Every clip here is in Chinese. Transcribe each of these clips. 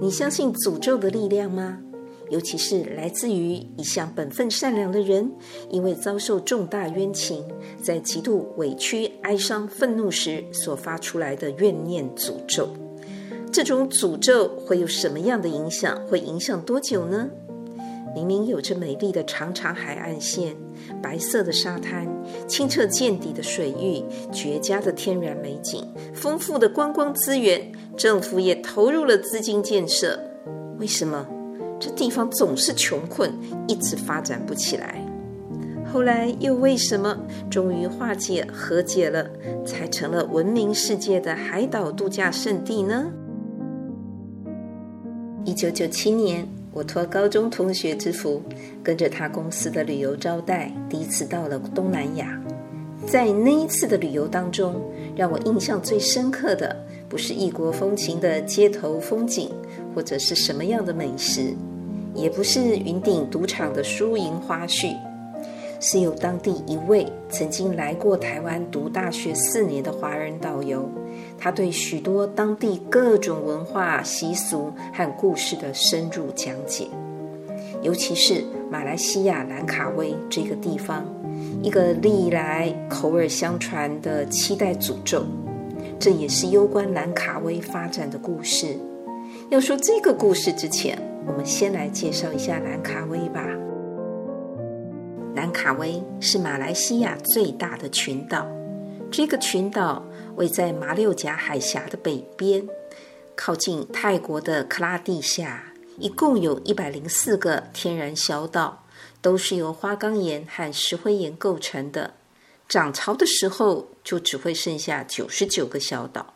你相信诅咒的力量吗？尤其是来自于一向本分善良的人，因为遭受重大冤情，在极度委屈、哀伤、愤怒时所发出来的怨念诅咒。这种诅咒会有什么样的影响？会影响多久呢？明明有着美丽的长长海岸线、白色的沙滩、清澈见底的水域、绝佳的天然美景、丰富的观光资源。政府也投入了资金建设，为什么这地方总是穷困，一直发展不起来？后来又为什么终于化解和解了，才成了闻名世界的海岛度假胜地呢？一九九七年，我托高中同学之福，跟着他公司的旅游招待，第一次到了东南亚。在那一次的旅游当中，让我印象最深刻的。不是异国风情的街头风景，或者是什么样的美食，也不是云顶赌场的输赢花絮，是有当地一位曾经来过台湾读大学四年的华人导游，他对许多当地各种文化习俗和故事的深入讲解，尤其是马来西亚兰卡威这个地方，一个历来口耳相传的七代诅咒。这也是攸关兰卡威发展的故事。要说这个故事之前，我们先来介绍一下兰卡威吧。兰卡威是马来西亚最大的群岛，这个群岛位在马六甲海峡的北边，靠近泰国的克拉地峡，一共有一百零四个天然小岛，都是由花岗岩和石灰岩构成的。涨潮的时候，就只会剩下九十九个小岛。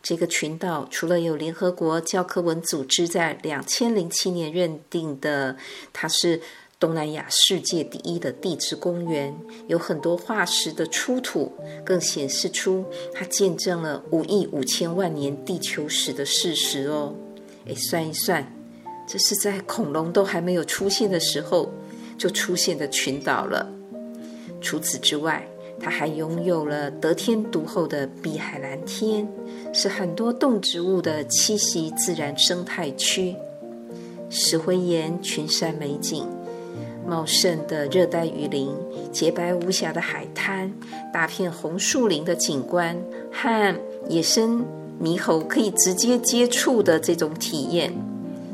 这个群岛除了有联合国教科文组织在两千零七年认定的，它是东南亚世界第一的地质公园，有很多化石的出土，更显示出它见证了五亿五千万年地球史的事实哦。诶，算一算，这是在恐龙都还没有出现的时候就出现的群岛了。除此之外，它还拥有了得天独厚的碧海蓝天，是很多动植物的栖息自然生态区。石灰岩群山美景，茂盛的热带雨林，洁白无瑕的海滩，大片红树林的景观，和野生猕猴可以直接接触的这种体验，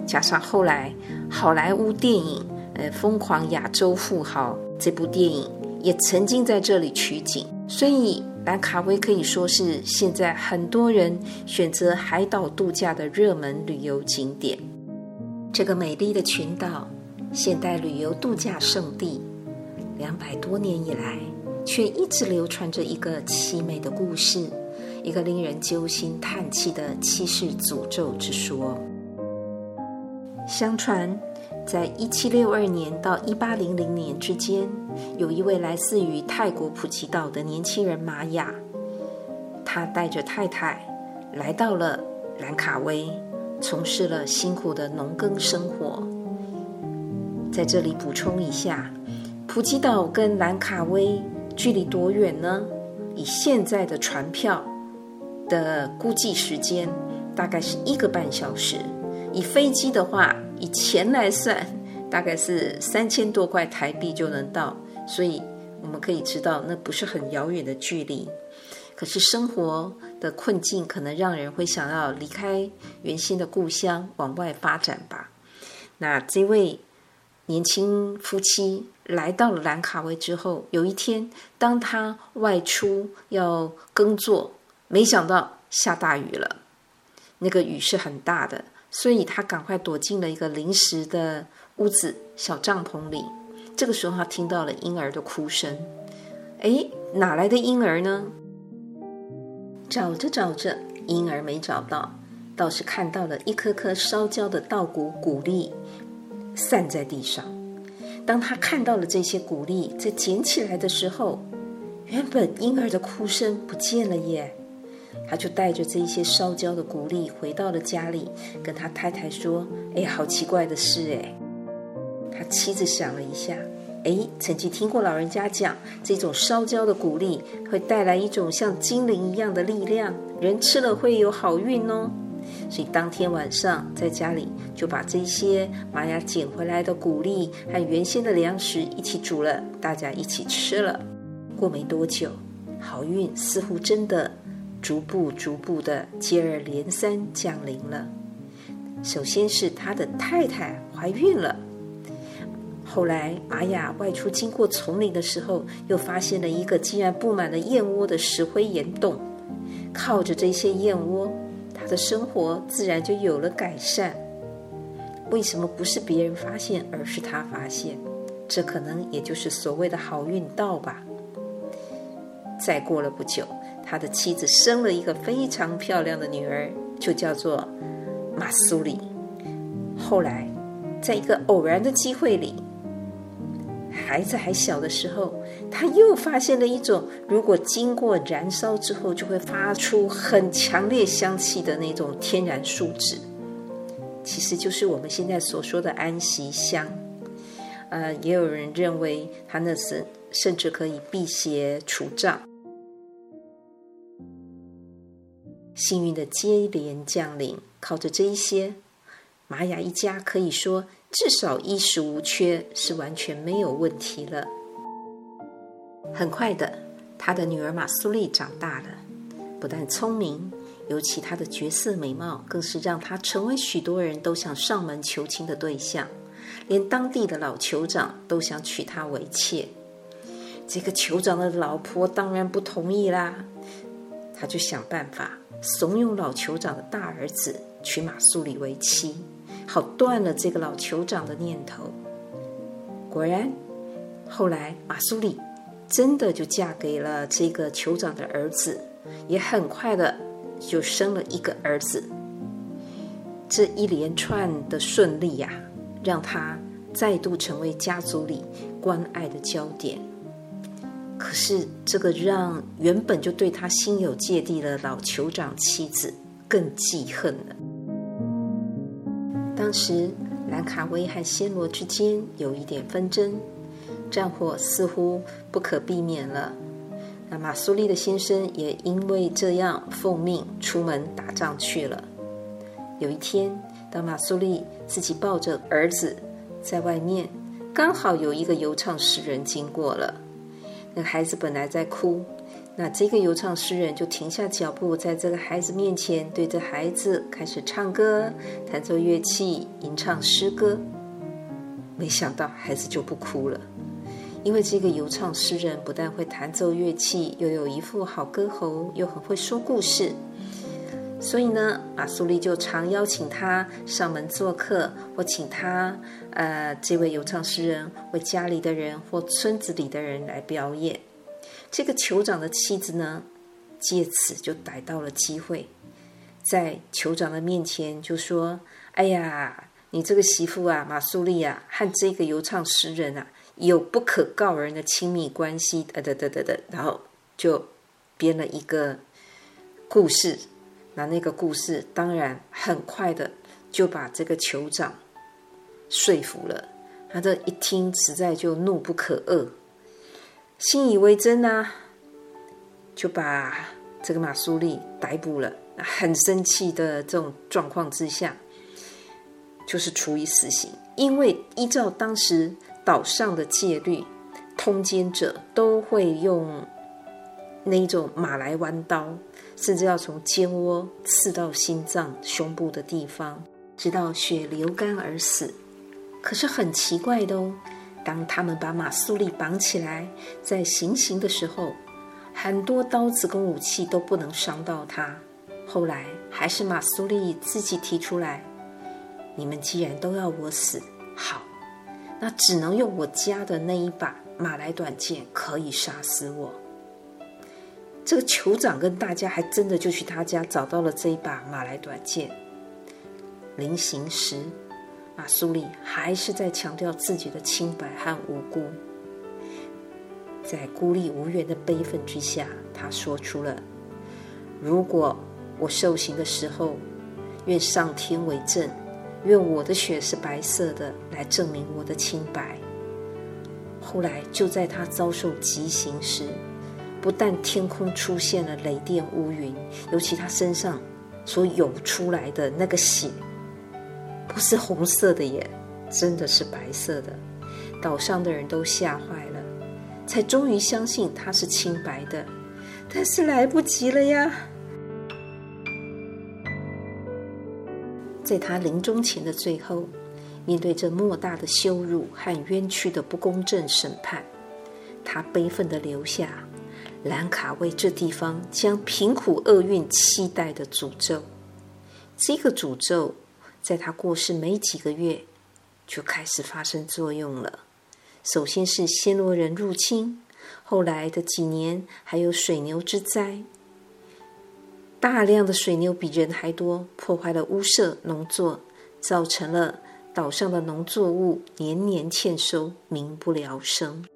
加上后来好莱坞电影《呃疯狂亚洲富豪》这部电影。也曾经在这里取景，所以兰卡威可以说是现在很多人选择海岛度假的热门旅游景点。这个美丽的群岛，现代旅游度假胜地，两百多年以来，却一直流传着一个凄美的故事，一个令人揪心叹气的七世诅咒之说。相传。在一七六二年到一八零零年之间，有一位来自于泰国普吉岛的年轻人玛雅，他带着太太来到了兰卡威，从事了辛苦的农耕生活。在这里补充一下，普吉岛跟兰卡威距离多远呢？以现在的船票的估计时间，大概是一个半小时。以飞机的话，以钱来算，大概是三千多块台币就能到，所以我们可以知道那不是很遥远的距离。可是生活的困境可能让人会想要离开原先的故乡，往外发展吧。那这位年轻夫妻来到了兰卡威之后，有一天当他外出要耕作，没想到下大雨了，那个雨是很大的。所以他赶快躲进了一个临时的屋子、小帐篷里。这个时候，他听到了婴儿的哭声。哎，哪来的婴儿呢？找着找着，婴儿没找到。倒是看到了一颗颗烧焦的稻谷谷粒散在地上。当他看到了这些谷粒，在捡起来的时候，原本婴儿的哭声不见了耶。他就带着这些烧焦的谷粒回到了家里，跟他太太说：“哎，好奇怪的事哎。”他妻子想了一下，哎，曾经听过老人家讲，这种烧焦的谷粒会带来一种像精灵一样的力量，人吃了会有好运哦。所以当天晚上在家里就把这些玛雅捡回来的谷粒和原先的粮食一起煮了，大家一起吃了。过没多久，好运似乎真的逐步逐步的接二连三降临了。首先是他的太太怀孕了，后来玛雅外出经过丛林的时候，又发现了一个竟然布满了燕窝的石灰岩洞，靠着这些燕窝。他的生活自然就有了改善。为什么不是别人发现，而是他发现？这可能也就是所谓的好运到吧。再过了不久，他的妻子生了一个非常漂亮的女儿，就叫做马苏里。后来，在一个偶然的机会里，孩子还小的时候，他又发现了一种，如果经过燃烧之后，就会发出很强烈香气的那种天然树脂，其实就是我们现在所说的安息香。呃，也有人认为它那是甚至可以辟邪除障。幸运的接连降临，靠着这一些，玛雅一家可以说。至少衣食无缺是完全没有问题了。很快的，他的女儿马苏丽长大了，不但聪明，尤其她的绝色美貌，更是让她成为许多人都想上门求亲的对象，连当地的老酋长都想娶她为妾。这个酋长的老婆当然不同意啦，他就想办法怂恿老酋长的大儿子娶马苏里为妻。好断了这个老酋长的念头。果然，后来马苏里真的就嫁给了这个酋长的儿子，也很快的就生了一个儿子。这一连串的顺利呀、让他再度成为家族里关爱的焦点。可是，这个让原本就对他心有芥蒂的老酋长妻子更记恨了。当时，兰卡威和暹罗之间有一点纷争，战火似乎不可避免了。那马苏丽的先生也因为这样奉命出门打仗去了。有一天，当马苏丽自己抱着儿子在外面，刚好有一个游唱诗人经过了。那孩子本来在哭。那这个游唱诗人就停下脚步，在这个孩子面前，对着孩子开始唱歌、弹奏乐器、吟唱诗歌。没想到孩子就不哭了，因为这个游唱诗人不但会弹奏乐器，又有一副好歌喉，又很会说故事。所以呢，马苏丽就常邀请他上门做客，或请他，呃，这位游唱诗人为家里的人或村子里的人来表演。这个酋长的妻子呢，借此就逮到了机会，在酋长的面前就说：“哎呀，你这个媳妇啊，马苏丽啊，和这个游唱诗人啊，有不可告人的亲密关系。”呃，得得得得，然后就编了一个故事。那那个故事当然很快的就把这个酋长说服了。他这一听，实在就怒不可遏。信以为真啊，就把这个马苏丽逮捕了。很生气的这种状况之下，就是处以死刑。因为依照当时岛上的戒律，通奸者都会用那种马来弯刀，甚至要从肩窝刺到心脏、胸部的地方，直到血流干而死。可是很奇怪的哦。当他们把马苏丽绑起来，在行刑的时候，很多刀子跟武器都不能伤到他。后来还是马苏丽自己提出来：“你们既然都要我死，好，那只能用我家的那一把马来短剑可以杀死我。”这个酋长跟大家还真的就去他家找到了这一把马来短剑，临行时，马苏里还是在强调自己的清白和无辜。在孤立无援的悲愤之下，他说出了：“如果我受刑的时候，愿上天为证，愿我的血是白色的，来证明我的清白。”后来，就在他遭受极刑时，不但天空出现了雷电乌云，尤其他身上所涌出来的那个血，不是红色的耶，真的是白色的。岛上的人都吓坏了，才终于相信他是清白的。但是来不及了呀！在他临终前的最后，面对这莫大的羞辱和冤屈的不公正审判，他悲愤地留下。兰卡为这地方将贫苦厄运期待的诅咒，这个诅咒在他过世没几个月就开始发生作用了。首先是暹罗人入侵，后来的几年还有水牛之灾，大量的水牛比人还多，破坏了屋舍农作，造成了岛上的农作物年年欠收，民不聊生。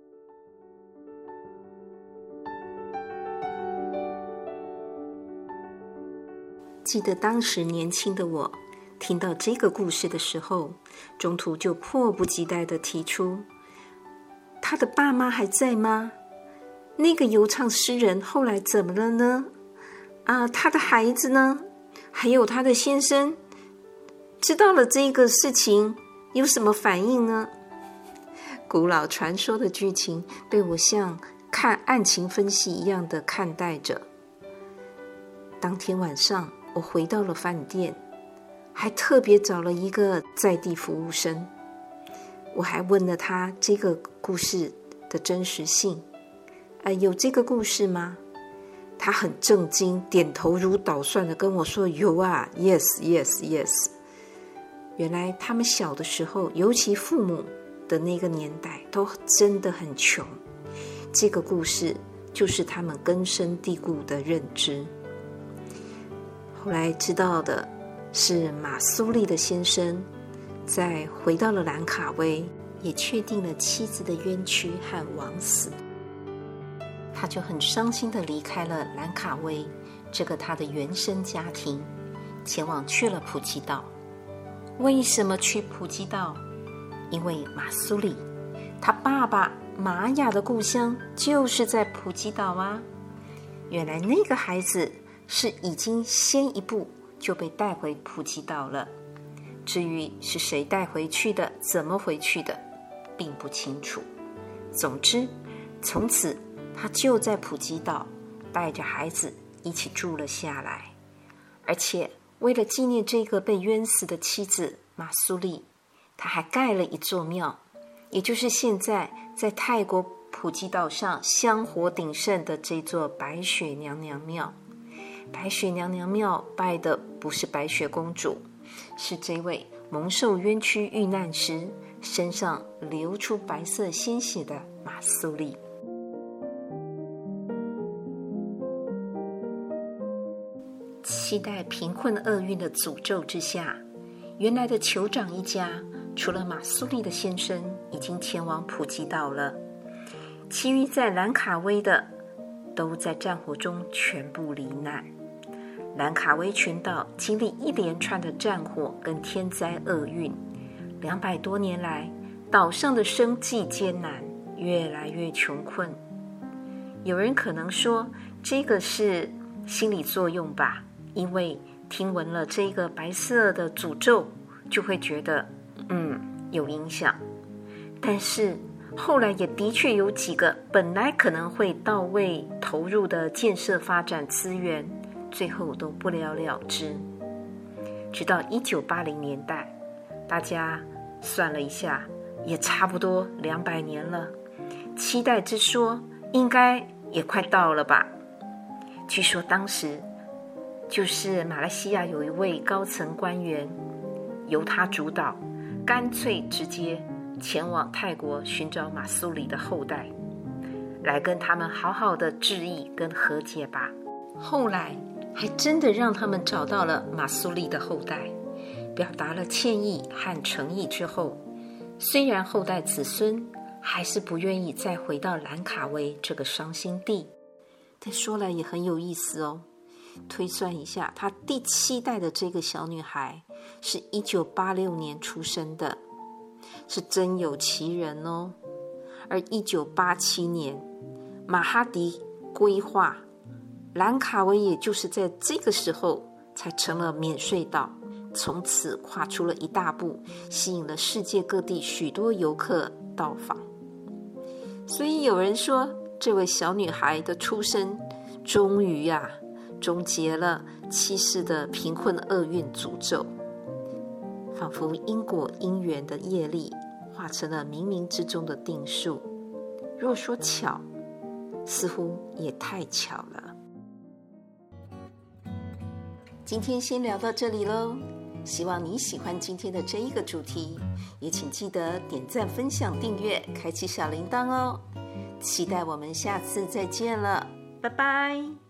记得当时年轻的我，听到这个故事的时候，中途就迫不及待地提出：他的爸妈还在吗？那个游唱诗人后来怎么了呢？啊，他的孩子呢？还有他的先生，知道了这个事情有什么反应呢？古老传说的剧情被我像看案情分析一样的看待着。当天晚上。我回到了饭店，还特别找了一个在地服务生。我还问了他这个故事的真实性。呃，有这个故事吗？他很震惊，点头如捣蒜的跟我说：“有啊，yes yes yes。”原来他们小的时候，尤其父母的那个年代，都真的很穷。这个故事就是他们根深蒂固的认知。后来知道的是，马苏利的先生在回到了兰卡威，也确定了妻子的冤屈和枉死，他就很伤心的离开了兰卡威这个他的原生家庭，前往去了普吉岛。为什么去普吉岛？因为马苏里他爸爸玛雅的故乡就是在普吉岛啊。原来那个孩子。是已经先一步就被带回普吉岛了。至于是谁带回去的，怎么回去的，并不清楚。总之，从此他就在普吉岛带着孩子一起住了下来。而且，为了纪念这个被冤死的妻子马苏利，他还盖了一座庙，也就是现在在泰国普吉岛上香火鼎盛的这座白雪娘娘庙。白雪娘娘庙拜的不是白雪公主，是这位蒙受冤屈遇难时身上流出白色鲜血的马苏丽。期待贫困厄运的诅咒之下，原来的酋长一家除了马苏丽的先生已经前往普吉岛了，其余在兰卡威的都在战火中全部罹难。兰卡威群岛经历一连串的战火跟天灾厄运，两百多年来，岛上的生计艰难，越来越穷困。有人可能说，这个是心理作用吧？因为听闻了这个白色的诅咒，就会觉得，嗯，有影响。但是后来也的确有几个本来可能会到位投入的建设发展资源。最后都不了了之，直到一九八零年代，大家算了一下，也差不多两百年了。期待之说应该也快到了吧？据说当时就是马来西亚有一位高层官员，由他主导，干脆直接前往泰国寻找马苏里的后代，来跟他们好好的致意跟和解吧。后来。还真的让他们找到了马苏里的后代，表达了歉意和诚意之后，虽然后代子孙还是不愿意再回到兰卡威这个伤心地，但说来也很有意思哦。推算一下，她第七代的这个小女孩是一九八六年出生的，是真有其人哦。而一九八七年，马哈迪规划兰卡威，也就是在这个时候才成了免税岛，从此跨出了一大步，吸引了世界各地许多游客到访。所以有人说，这位小女孩的出生，终于呀、终结了七世的贫困厄运诅咒，仿佛因果因缘的业力化成了冥冥之中的定数。若说巧，似乎也太巧了。今天先聊到这里喽，希望你喜欢今天的这一个主题，也请记得点赞、分享、订阅、开启小铃铛哦。期待我们下次再见了，拜拜。